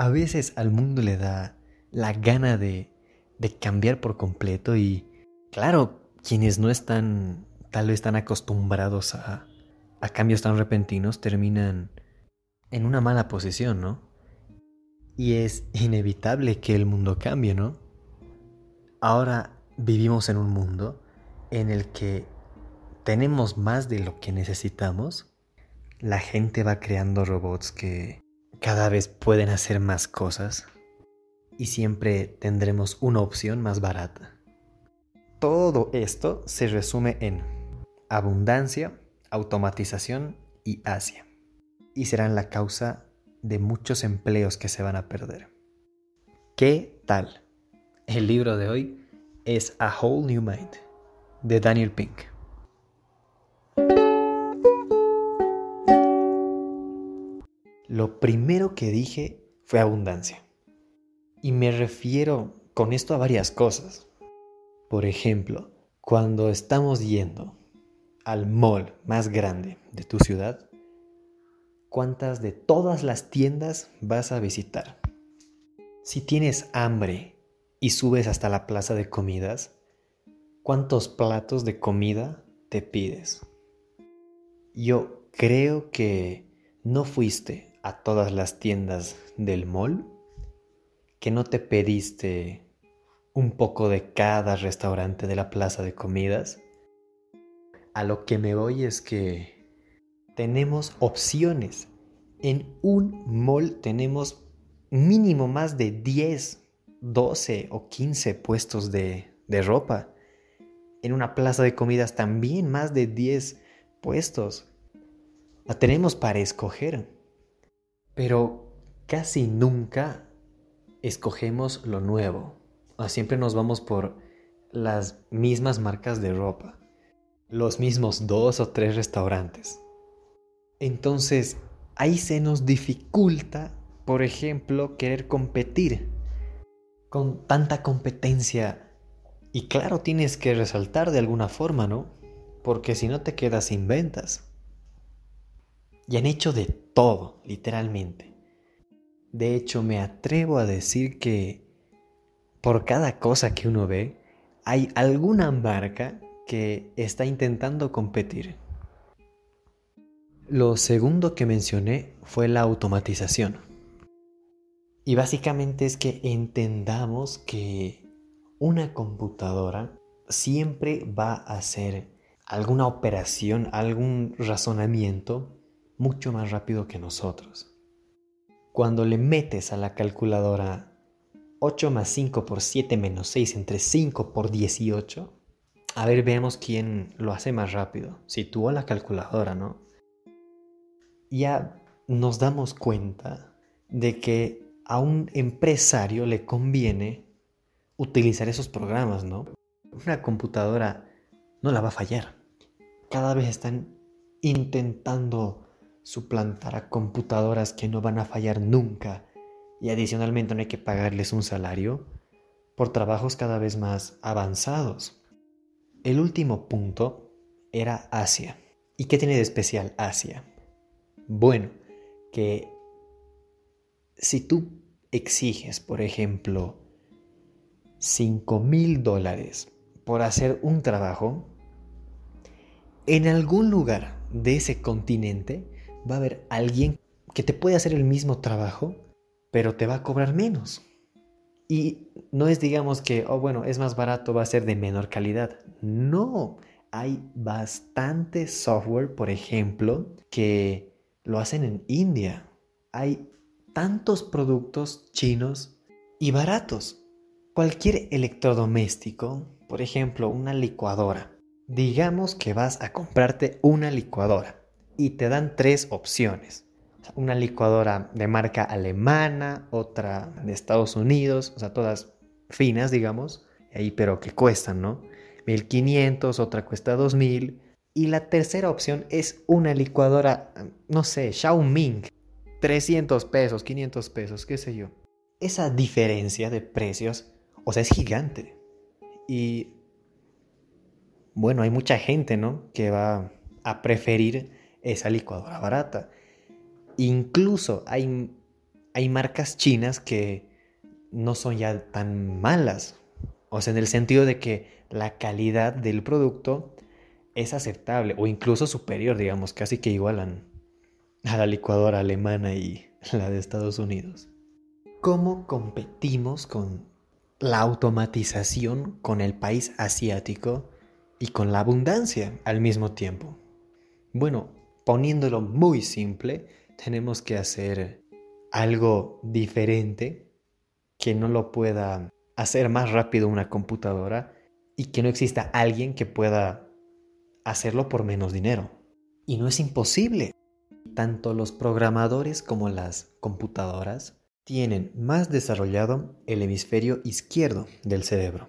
a veces al mundo le da la gana de, cambiar por completo y claro, quienes no están tal vez tan acostumbrados a, a cambios tan repentinos terminan en una mala posición, ¿no? Y es inevitable que el mundo cambie, ¿no? Ahora vivimos en un mundo en el que tenemos más de lo que necesitamos. La gente va creando robots que cada vez pueden hacer más cosas y siempre tendremos una opción más barata. Todo esto se resume en abundancia, automatización y Asia. Y serán la causa de muchos empleos que se van a perder. ¿Qué tal? El libro de hoy es A Whole New Mind de Daniel Pink. Lo primero que dije fue abundancia. Y me refiero con esto a varias cosas. Por ejemplo, cuando estamos yendo al mall más grande de tu ciudad, ¿cuántas de todas las tiendas vas a visitar? Si tienes hambre y subes hasta la plaza de comidas, ¿cuántos platos de comida te pides? Yo creo que no fuiste a todas las tiendas del mall, que no te pediste un poco de cada restaurante de la plaza de comidas. A lo que me voy es que tenemos opciones. En un mall tenemos mínimo más de 10, 12 o 15 puestos de, de ropa. En una plaza de comidas también más de 10 puestos. La tenemos para escoger. Pero casi nunca escogemos lo nuevo siempre nos vamos por las mismas marcas de ropa, los mismos dos o tres restaurantes. Entonces, ahí se nos dificulta, por ejemplo, querer competir con tanta competencia. Y claro, tienes que resaltar de alguna forma, ¿no? Porque si no te quedas sin ventas. Y han hecho de todo, literalmente. De hecho, me atrevo a decir que por cada cosa que uno ve, hay alguna marca que está intentando competir. Lo segundo que mencioné fue la automatización. Y básicamente es que entendamos que una computadora siempre va a hacer alguna operación, algún razonamiento mucho más rápido que nosotros. Cuando le metes a la calculadora 8 más 5 por 7 menos 6 entre 5 por 18. A ver, veamos quién lo hace más rápido. Si tú o la calculadora, ¿no? Ya nos damos cuenta de que a un empresario le conviene utilizar esos programas, ¿no? Una computadora no la va a fallar. Cada vez están intentando suplantar a computadoras que no van a fallar nunca y adicionalmente no hay que pagarles un salario por trabajos cada vez más avanzados. El último punto era Asia. ¿Y qué tiene de especial Asia? Bueno, que si tú exiges, por ejemplo, 5 mil dólares por hacer un trabajo, en algún lugar de ese continente va a haber alguien que te puede hacer el mismo trabajo pero te va a cobrar menos. Y no es digamos que, oh bueno, es más barato, va a ser de menor calidad. No, hay bastante software, por ejemplo, que lo hacen en India. Hay tantos productos chinos y baratos. Cualquier electrodoméstico, por ejemplo, una licuadora. Digamos que vas a comprarte una licuadora y te dan tres opciones una licuadora de marca alemana, otra de Estados Unidos, o sea, todas finas, digamos, ahí pero que cuestan, ¿no? 1500, otra cuesta 2000. Y la tercera opción es una licuadora, no sé, Xiaoming, 300 pesos, 500 pesos, qué sé yo. Esa diferencia de precios, o sea, es gigante. Y bueno, hay mucha gente, ¿no? Que va a preferir esa licuadora barata. Incluso hay hay marcas chinas que no son ya tan malas. O sea, en el sentido de que la calidad del producto es aceptable o incluso superior, digamos, casi que igualan a la licuadora alemana y la de Estados Unidos. ¿Cómo competimos con la automatización con el país asiático y con la abundancia al mismo tiempo? Bueno, poniéndolo muy simple, tenemos que hacer algo diferente que no lo pueda hacer más rápido una computadora y que no exista alguien que pueda hacerlo por menos dinero. Y no es imposible. Tanto los programadores como las computadoras tienen más desarrollado el hemisferio izquierdo del cerebro.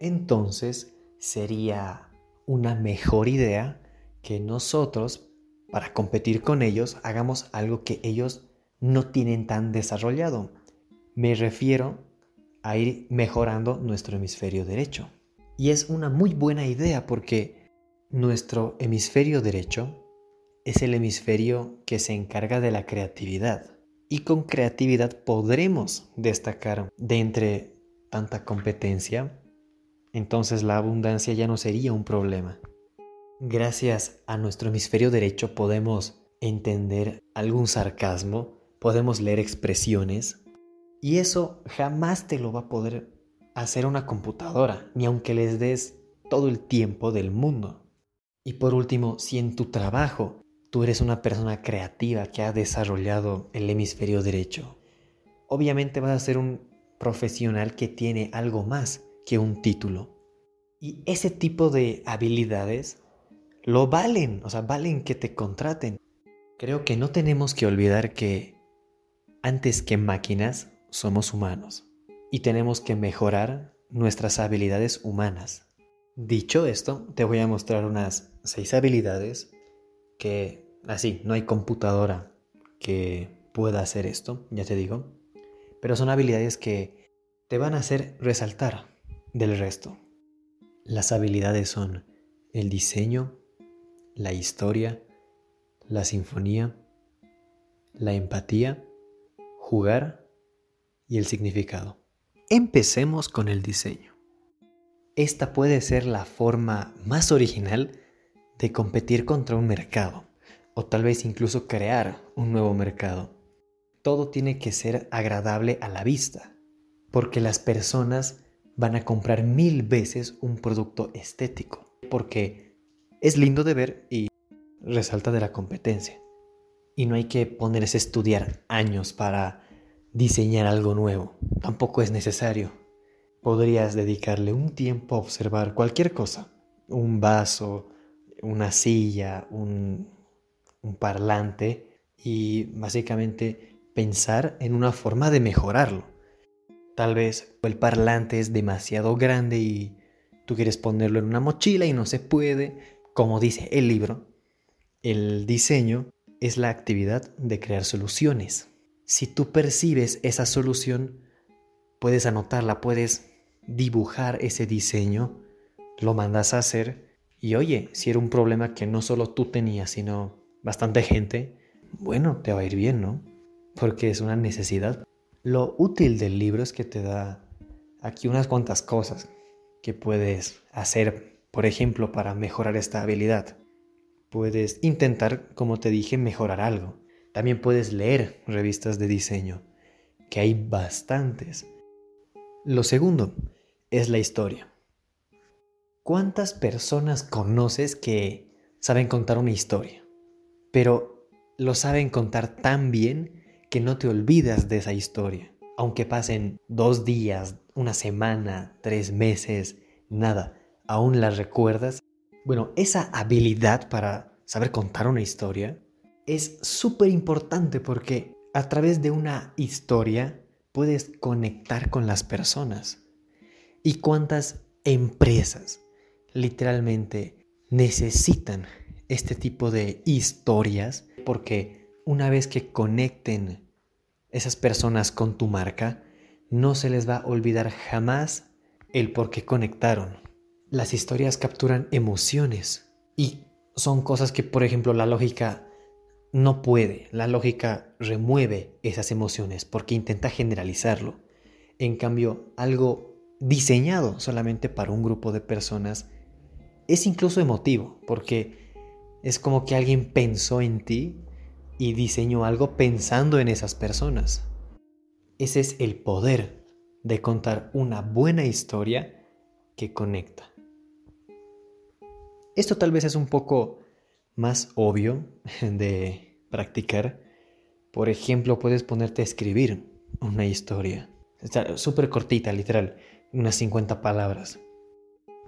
Entonces sería una mejor idea que nosotros, para competir con ellos, hagamos algo que ellos no tienen tan desarrollado. Me refiero a ir mejorando nuestro hemisferio derecho. Y es una muy buena idea porque nuestro hemisferio derecho es el hemisferio que se encarga de la creatividad. Y con creatividad podremos destacar de entre tanta competencia. Entonces la abundancia ya no sería un problema. Gracias a nuestro hemisferio derecho podemos entender algún sarcasmo, podemos leer expresiones y eso jamás te lo va a poder hacer una computadora, ni aunque les des todo el tiempo del mundo. Y por último, si en tu trabajo tú eres una persona creativa que ha desarrollado el hemisferio derecho, obviamente vas a ser un profesional que tiene algo más que un título. Y ese tipo de habilidades lo valen, o sea, valen que te contraten. Creo que no tenemos que olvidar que antes que máquinas, somos humanos y tenemos que mejorar nuestras habilidades humanas. Dicho esto, te voy a mostrar unas seis habilidades que, así, no hay computadora que pueda hacer esto, ya te digo, pero son habilidades que te van a hacer resaltar del resto. Las habilidades son el diseño, la historia, la sinfonía, la empatía, jugar y el significado. Empecemos con el diseño. Esta puede ser la forma más original de competir contra un mercado o tal vez incluso crear un nuevo mercado. Todo tiene que ser agradable a la vista, porque las personas van a comprar mil veces un producto estético, porque es lindo de ver y resalta de la competencia. Y no hay que ponerse a estudiar años para diseñar algo nuevo. Tampoco es necesario. Podrías dedicarle un tiempo a observar cualquier cosa. Un vaso, una silla, un, parlante y básicamente pensar en una forma de mejorarlo. Tal vez el parlante es demasiado grande y tú quieres ponerlo en una mochila y no se puede. Como dice el libro, el diseño es la actividad de crear soluciones. Si tú percibes esa solución, puedes anotarla, puedes dibujar ese diseño, lo mandas a hacer y oye, si era un problema que no solo tú tenías, sino bastante gente, bueno, te va a ir bien, ¿no? Porque es una necesidad. Lo útil del libro es que te da aquí unas cuantas cosas que puedes hacer, por ejemplo, para mejorar esta habilidad. Puedes intentar, como te dije, mejorar algo. También puedes leer revistas de diseño, que hay bastantes. Lo segundo es la historia. ¿Cuántas personas conoces que saben contar una historia? Pero lo saben contar tan bien que no te olvidas de esa historia. Aunque pasen dos días, una semana, tres meses, nada, aún la recuerdas bueno, esa habilidad para saber contar una historia es súper importante porque a través de una historia puedes conectar con las personas. ¿Y cuántas empresas literalmente necesitan este tipo de historias? Porque una vez que conecten esas personas con tu marca, no se les va a olvidar jamás el por qué conectaron. Las historias capturan emociones y son cosas que, por ejemplo, la lógica no puede, la lógica remueve esas emociones porque intenta generalizarlo. En cambio, algo diseñado solamente para un grupo de personas es incluso emotivo porque es como que alguien pensó en ti y diseñó algo pensando en esas personas. Ese es el poder de contar una buena historia que conecta. Esto tal vez es un poco más obvio de practicar. Por ejemplo, puedes ponerte a escribir una historia. Está súper cortita, literal, unas 50 palabras.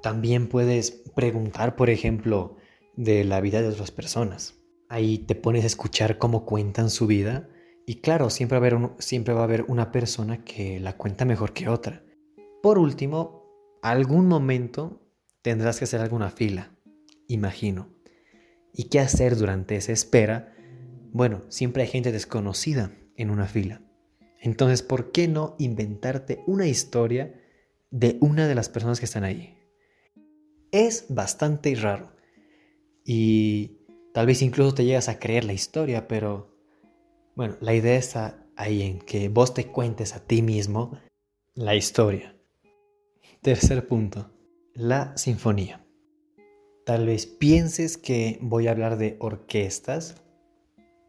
También puedes preguntar, por ejemplo, de la vida de otras personas. Ahí te pones a escuchar cómo cuentan su vida y claro, siempre va a haber, siempre va a haber una persona que la cuenta mejor que otra. Por último, algún momento tendrás que hacer alguna fila, imagino. ¿Y qué hacer durante esa espera? Bueno, siempre hay gente desconocida en una fila. Entonces, ¿por qué no inventarte una historia de una de las personas que están ahí? Es bastante raro. Y tal vez incluso te llegas a creer la historia, pero bueno, la idea está ahí en que vos te cuentes a ti mismo la historia. Tercer punto, la sinfonía. Tal vez pienses que voy a hablar de orquestas.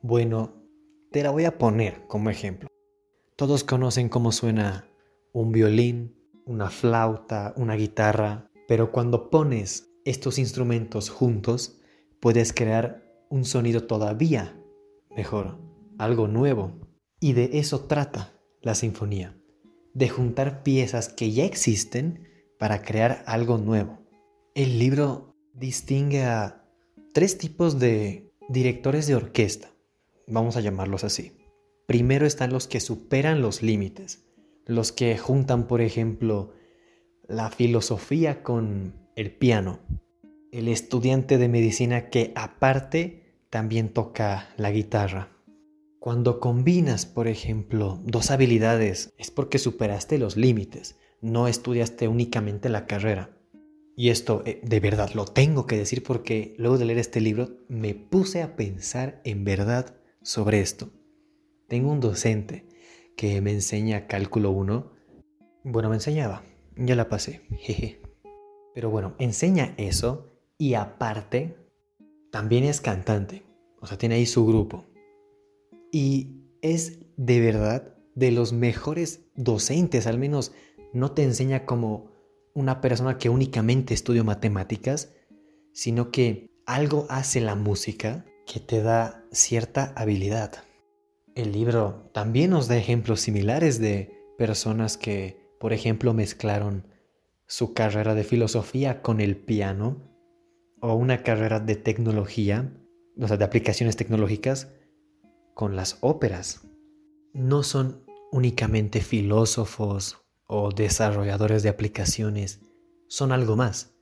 Bueno, te la voy a poner como ejemplo. Todos conocen cómo suena un violín, una flauta, una guitarra, pero cuando pones estos instrumentos juntos, puedes crear un sonido todavía mejor, algo nuevo. Y de eso trata la sinfonía, de juntar piezas que ya existen para crear algo nuevo. El libro distingue a tres tipos de directores de orquesta, vamos a llamarlos así. Primero están los que superan los límites, los que juntan, por ejemplo, la filosofía con el piano, el estudiante de medicina que aparte también toca la guitarra. Cuando combinas, por ejemplo, dos habilidades es porque superaste los límites, no estudiaste únicamente la carrera. Y esto eh, de verdad lo tengo que decir porque luego de leer este libro me puse a pensar en verdad sobre esto. Tengo un docente que me enseña cálculo 1. Bueno, me enseñaba, ya la pasé, jeje. Pero bueno, enseña eso y aparte también es cantante, o sea, tiene ahí su grupo. Y es de verdad de los mejores docentes, al menos no te enseña como una persona que únicamente estudia matemáticas, sino que algo hace la música que te da cierta habilidad. El libro también nos da ejemplos similares de personas que, por ejemplo, mezclaron su carrera de filosofía con el piano o una carrera de tecnología, o sea, de aplicaciones tecnológicas, con las óperas. No son únicamente filósofos o desarrolladores de aplicaciones son algo más.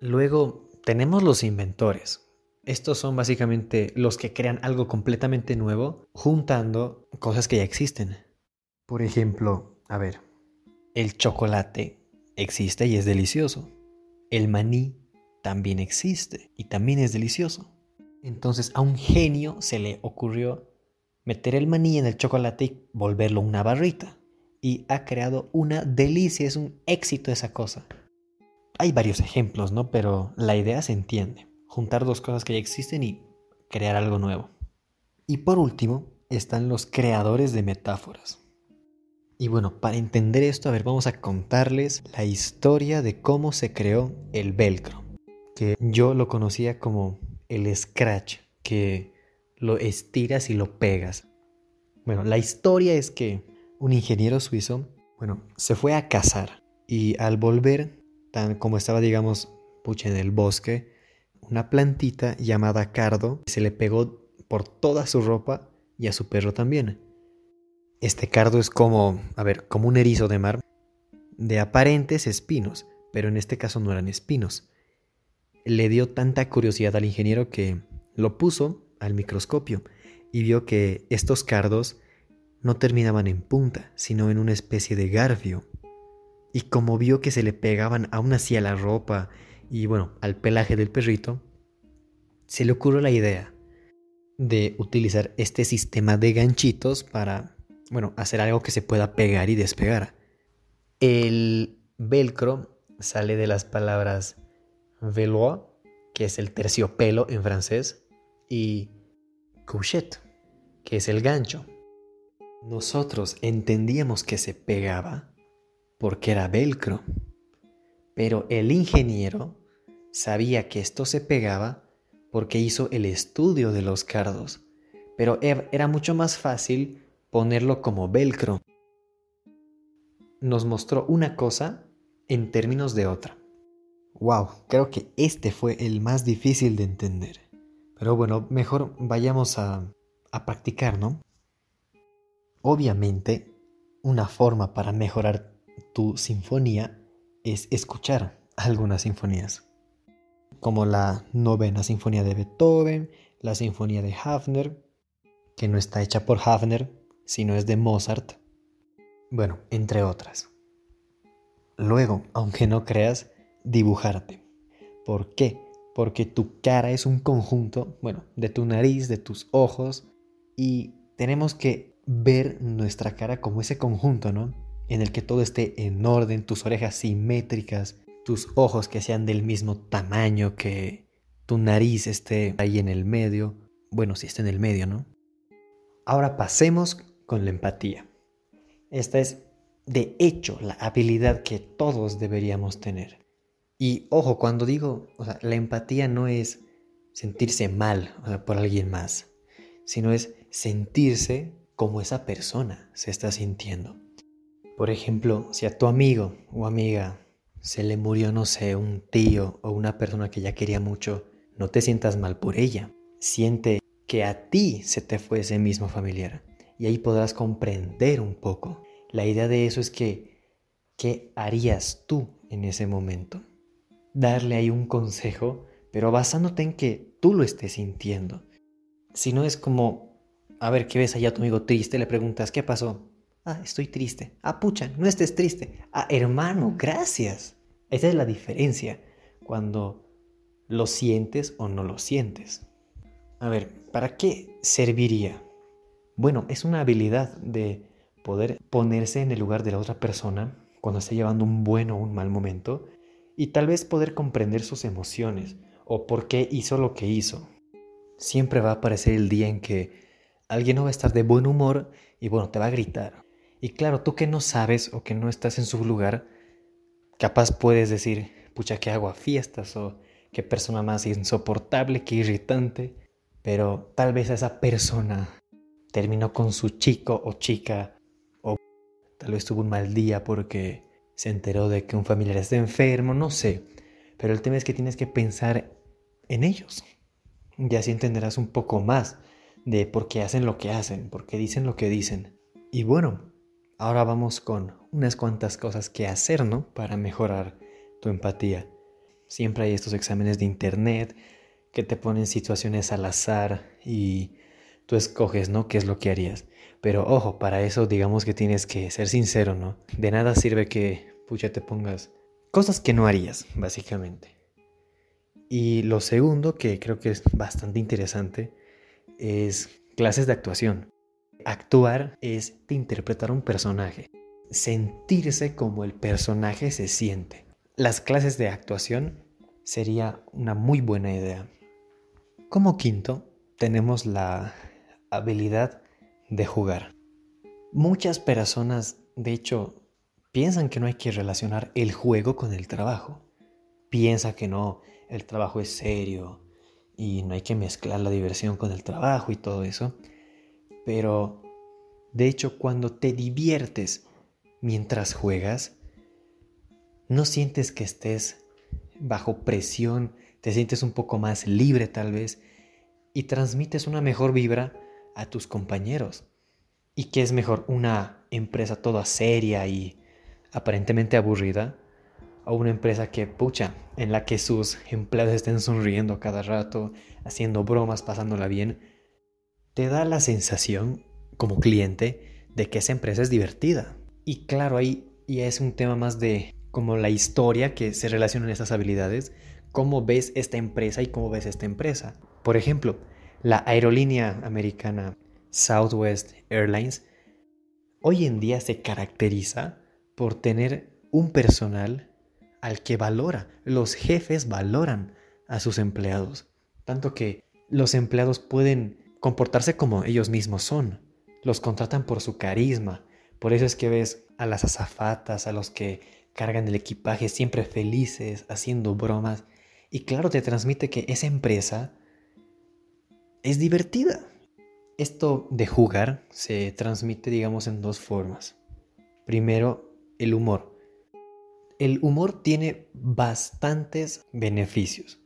Luego tenemos los inventores. Estos son básicamente los que crean algo completamente nuevo juntando cosas que ya existen. Por ejemplo, a ver, el chocolate existe y es delicioso. El maní también existe y también es delicioso. Entonces a un genio se le ocurrió meter el maní en el chocolate y volverlo una barrita y ha creado una delicia, es un éxito esa cosa. Hay varios ejemplos, ¿no? Pero la idea se entiende. Juntar dos cosas que ya existen y crear algo nuevo. Y por último, están los creadores de metáforas. Y bueno, para entender esto, a ver, vamos a contarles la historia de cómo se creó el velcro. Que yo lo conocía como el scratch, que lo estiras y lo pegas. Bueno, la historia es que un ingeniero suizo, bueno, se fue a cazar y al volver, tan como estaba, digamos, pucha en el bosque, una plantita llamada cardo se le pegó por toda su ropa y a su perro también. Este cardo es como, a ver, como un erizo de mar, de aparentes espinos, pero en este caso no eran espinos. Le dio tanta curiosidad al ingeniero que lo puso al microscopio y vio que estos cardos no terminaban en punta, sino en una especie de garfio. Y como vio que se le pegaban aún así a la ropa y bueno, al pelaje del perrito, se le ocurrió la idea. de utilizar este sistema de ganchitos para, bueno, hacer algo que se pueda pegar y despegar. El velcro sale de las palabras velour, que es el terciopelo en francés, y couchette, que es el gancho. Nosotros entendíamos que se pegaba porque era velcro, pero el ingeniero sabía que esto se pegaba porque hizo el estudio de los cardos, pero era mucho más fácil ponerlo como velcro. Nos mostró una cosa en términos de otra. Wow, creo que este fue el más difícil de entender. Pero bueno, mejor vayamos a, a practicar, ¿no? Obviamente, una forma para mejorar tu sinfonía es escuchar algunas sinfonías, como la novena sinfonía de Beethoven, la sinfonía de Hafner, que no está hecha por Hafner, sino es de Mozart, bueno, entre otras. Luego, aunque no creas, dibujarte. ¿Por qué? Porque tu cara es un conjunto, bueno, de tu nariz, de tus ojos, y tenemos que ver nuestra cara como ese conjunto, ¿no? En el que todo esté en orden, tus orejas simétricas, tus ojos que sean del mismo tamaño, que tu nariz esté ahí en el medio. Bueno, si está en el medio, ¿no? Ahora pasemos con la empatía. Esta es, de hecho, la habilidad que todos deberíamos tener. Y ojo, cuando digo, o sea, la empatía no es sentirse mal por alguien más, sino es sentirse como esa persona se está sintiendo. Por ejemplo, si a tu amigo o amiga se le murió, no sé, un tío o una persona que ya quería mucho, no te sientas mal por ella. Siente que a ti se te fue ese mismo familiar y ahí podrás comprender un poco. La idea de eso es que, ¿qué harías tú en ese momento? Darle ahí un consejo, pero basándote en que tú lo estés sintiendo. Si no es como a ver, ¿qué ves allá a tu amigo triste? Le preguntas, ¿qué pasó? Ah, estoy triste. Ah, pucha, no estés triste. Ah, hermano, gracias. Esa es la diferencia cuando lo sientes o no lo sientes. A ver, ¿para qué serviría? Bueno, es una habilidad de poder ponerse en el lugar de la otra persona cuando está llevando un buen o un mal momento y tal vez poder comprender sus emociones o por qué hizo lo que hizo. Siempre va a aparecer el día en que alguien no va a estar de buen humor y bueno, te va a gritar. Y claro, tú que no sabes o que no estás en su lugar, capaz puedes decir, pucha, que hago fiestas o qué persona más insoportable, qué irritante. Pero tal vez esa persona terminó con su chico o chica o tal vez tuvo un mal día porque se enteró de que un familiar está enfermo, no sé. Pero el tema es que tienes que pensar en ellos. Y así entenderás un poco más de por qué hacen lo que hacen, por qué dicen lo que dicen. Y bueno, ahora vamos con unas cuantas cosas que hacer, ¿no? Para mejorar tu empatía. Siempre hay estos exámenes de internet que te ponen situaciones al azar y tú escoges, ¿no? ¿Qué es lo que harías? Pero ojo, para eso digamos que tienes que ser sincero, ¿no? De nada sirve que, pucha, te pongas cosas que no harías, básicamente. Y lo segundo, que creo que es bastante interesante, es clases de actuación. Actuar es interpretar un personaje, sentirse como el personaje se siente. Las clases de actuación sería una muy buena idea. Como quinto, tenemos la habilidad de jugar. Muchas personas, de hecho, piensan que no hay que relacionar el juego con el trabajo. Piensa que no, el trabajo es serio, y no hay que mezclar la diversión con el trabajo y todo eso. Pero, de hecho, cuando te diviertes mientras juegas, no sientes que estés bajo presión, te sientes un poco más libre tal vez y transmites una mejor vibra a tus compañeros. ¿Y qué es mejor? ¿Una empresa toda seria y aparentemente aburrida? A una empresa que, pucha, en la que sus empleados estén sonriendo cada rato, haciendo bromas, pasándola bien, te da la sensación, como cliente, de que esa empresa es divertida. Y claro, ahí ya es un tema más de como la historia que se relaciona en esas habilidades, cómo ves esta empresa y cómo ves esta empresa. Por ejemplo, la aerolínea americana Southwest Airlines hoy en día se caracteriza por tener un personal al que valora. Los jefes valoran a sus empleados, tanto que los empleados pueden comportarse como ellos mismos son. Los contratan por su carisma. Por eso es que ves a las azafatas, a los que cargan el equipaje siempre felices, haciendo bromas. Y claro, te transmite que esa empresa es divertida. Esto de jugar se transmite, digamos, en dos formas. Primero, el humor. El humor tiene bastantes beneficios.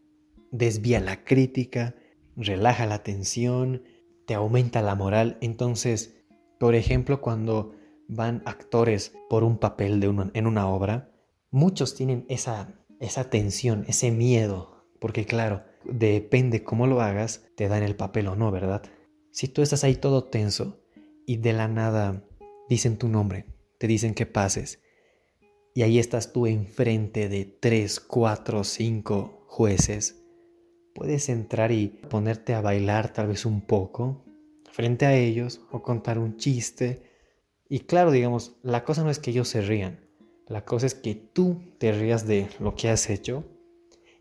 Desvía la crítica, relaja la tensión, te aumenta la moral. Entonces, por ejemplo, cuando van actores por un papel en una obra, muchos tienen esa, esa tensión, ese miedo, porque claro, depende cómo lo hagas, te dan el papel o no, ¿verdad? Si tú estás ahí todo tenso y de la nada dicen tu nombre, te dicen que pases, y ahí estás tú enfrente de tres, cuatro, cinco jueces, puedes entrar y ponerte a bailar tal vez un poco frente a ellos o contar un chiste. Y claro, digamos, la cosa no es que ellos se rían, la cosa es que tú te rías de lo que has hecho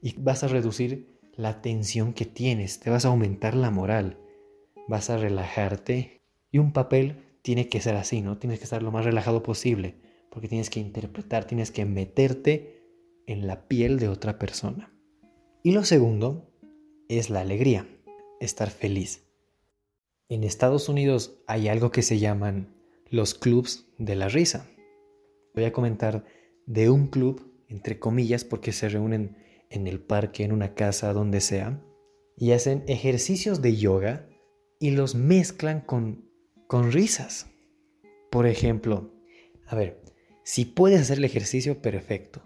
y vas a reducir la tensión que tienes, te vas a aumentar la moral vas a relajarte y un papel tiene que ser así, ¿no? Tienes que estar lo más relajado posible, porque tienes que interpretar, tienes que meterte en la piel de otra persona. Y lo segundo es la alegría, estar feliz. En Estados Unidos hay algo que se llaman los clubs de la risa. Voy a comentar de un club, entre comillas, porque se reúnen en el parque, en una casa, donde sea, y hacen ejercicios de yoga y los mezclan con, con risas. Por ejemplo, a ver, si puedes hacer el ejercicio, perfecto.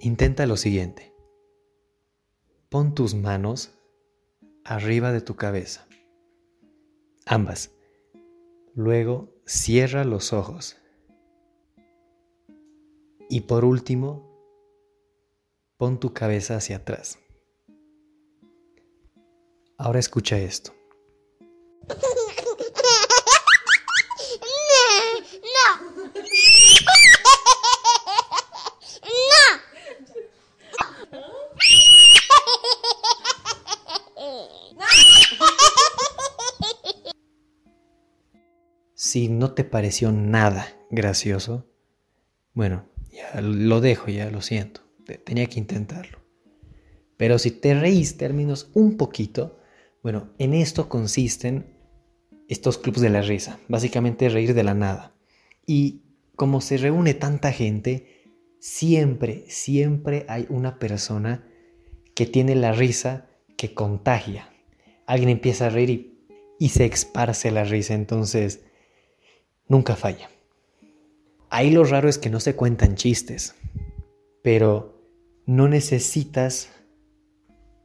Intenta lo siguiente. Pon tus manos arriba de tu cabeza. Ambas. Luego cierra los ojos. Y por último, pon tu cabeza hacia atrás. Ahora escucha esto. Te pareció nada gracioso, bueno, ya lo dejo, ya lo siento. Tenía que intentarlo. Pero si te reíste al menos un poquito, bueno, en esto consisten estos clubes de la risa, básicamente reír de la nada. Y como se reúne tanta gente, siempre, siempre hay una persona que tiene la risa que contagia. Alguien empieza a reír y se esparce la risa, entonces nunca falla. Ahí lo raro es que no se cuentan chistes, pero no necesitas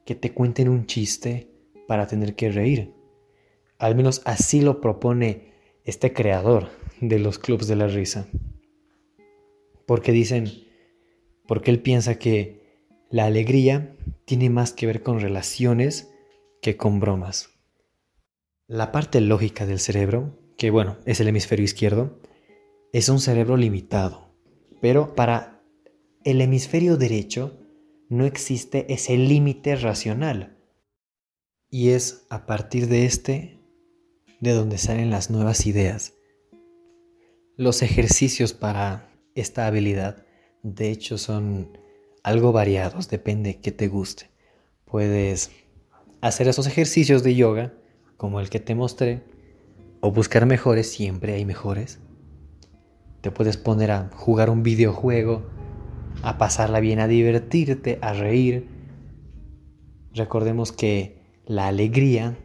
que te cuenten un chiste para tener que reír. Al menos así lo propone este creador de los clubs de la risa. Porque dicen, porque él piensa que la alegría tiene más que ver con relaciones que con bromas. La parte lógica del cerebro, que bueno, es el hemisferio izquierdo, es un cerebro limitado. Pero para el hemisferio derecho no existe ese límite racional y es a partir de este de donde salen las nuevas ideas. Los ejercicios para esta habilidad, de hecho, son algo variados, depende que te guste. Puedes hacer esos ejercicios de yoga, como el que te mostré, o buscar mejores, siempre hay mejores. Te puedes poner a jugar un videojuego, a pasarla bien, a divertirte, a reír. Recordemos que la alegría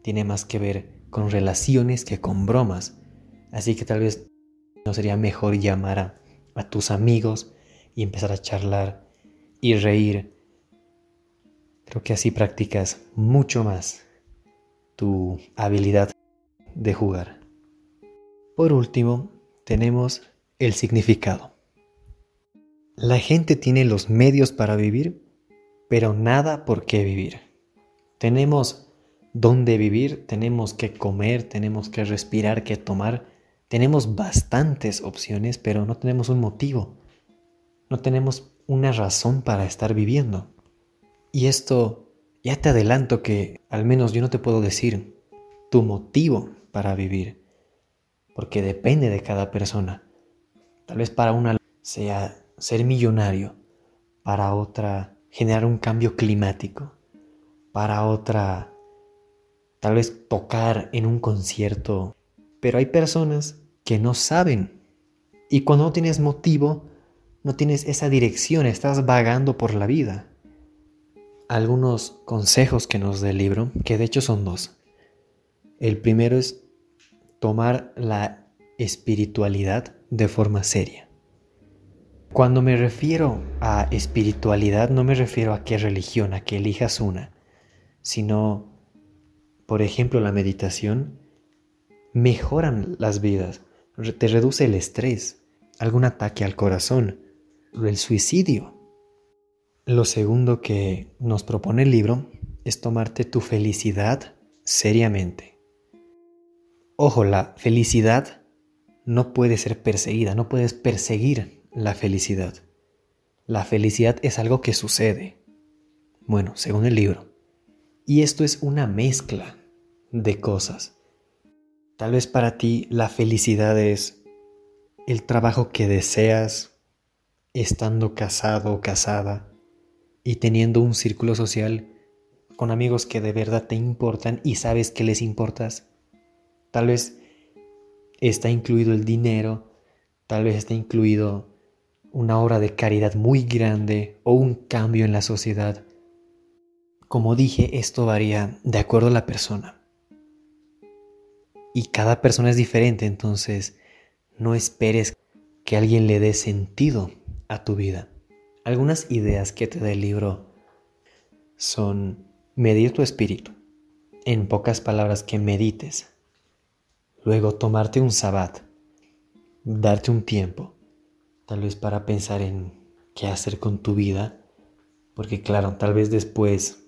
tiene más que ver con relaciones que con bromas. Así que tal vez no sería mejor llamar a, tus amigos y empezar a charlar y reír. Creo que así practicas mucho más tu habilidad de jugar. Por último, tenemos el significado. La gente tiene los medios para vivir, pero nada por qué vivir. Tenemos dónde vivir, tenemos que comer, tenemos que respirar, que tomar. Tenemos bastantes opciones, pero no tenemos un motivo. No tenemos una razón para estar viviendo. Y esto, ya te adelanto que al menos yo no te puedo decir tu motivo para vivir, porque depende de cada persona. Tal vez para una sea ser millonario, para otra generar un cambio climático, para otra tal vez tocar en un concierto, pero hay personas que no saben. Y cuando no tienes motivo, no tienes esa dirección, estás vagando por la vida. Algunos consejos que nos da el libro, que de hecho son dos. El primero es tomar la espiritualidad de forma seria. Cuando me refiero a espiritualidad no me refiero a qué religión, a que elijas una, sino, por ejemplo, la meditación mejoran las vidas, te reduce el estrés, algún ataque al corazón, el suicidio. Lo segundo que nos propone el libro es tomarte tu felicidad seriamente. Ojo, la felicidad no puede ser perseguida, no puedes perseguir la felicidad. La felicidad es algo que sucede. Bueno, según el libro. Y esto es una mezcla de cosas. Tal vez para ti la felicidad es el trabajo que deseas, estando casado o casada y teniendo un círculo social con amigos que de verdad te importan y sabes que les importas. Tal vez está incluido el dinero, tal vez está incluido una obra de caridad muy grande o un cambio en la sociedad. Como dije, esto varía de acuerdo a la persona. Y cada persona es diferente, entonces no esperes que alguien le dé sentido a tu vida. Algunas ideas que te da el libro son medir tu espíritu. En pocas palabras, que medites. Luego tomarte un sabbat, darte un tiempo, tal vez para pensar en qué hacer con tu vida, porque claro, tal vez después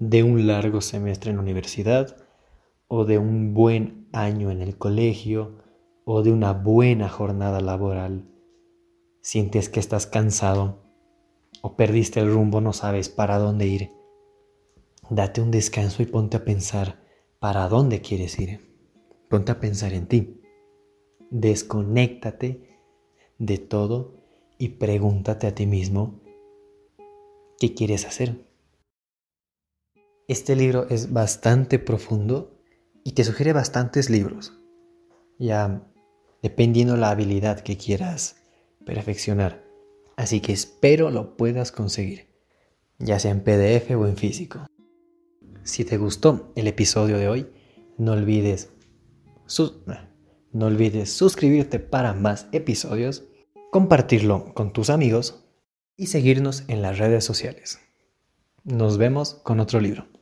de un largo semestre en la universidad, o de un buen año en el colegio, o de una buena jornada laboral, sientes que estás cansado o perdiste el rumbo, no sabes para dónde ir, date un descanso y ponte a pensar para dónde quieres ir. Ponte a pensar en ti. Desconéctate de todo y pregúntate a ti mismo qué quieres hacer. Este libro es bastante profundo y te sugiere bastantes libros. Ya dependiendo la habilidad que quieras perfeccionar. Así que espero lo puedas conseguir, ya sea en PDF o en físico. Si te gustó el episodio de hoy, no olvides, no olvides suscribirte para más episodios, compartirlo con tus amigos y seguirnos en las redes sociales. Nos vemos con otro libro.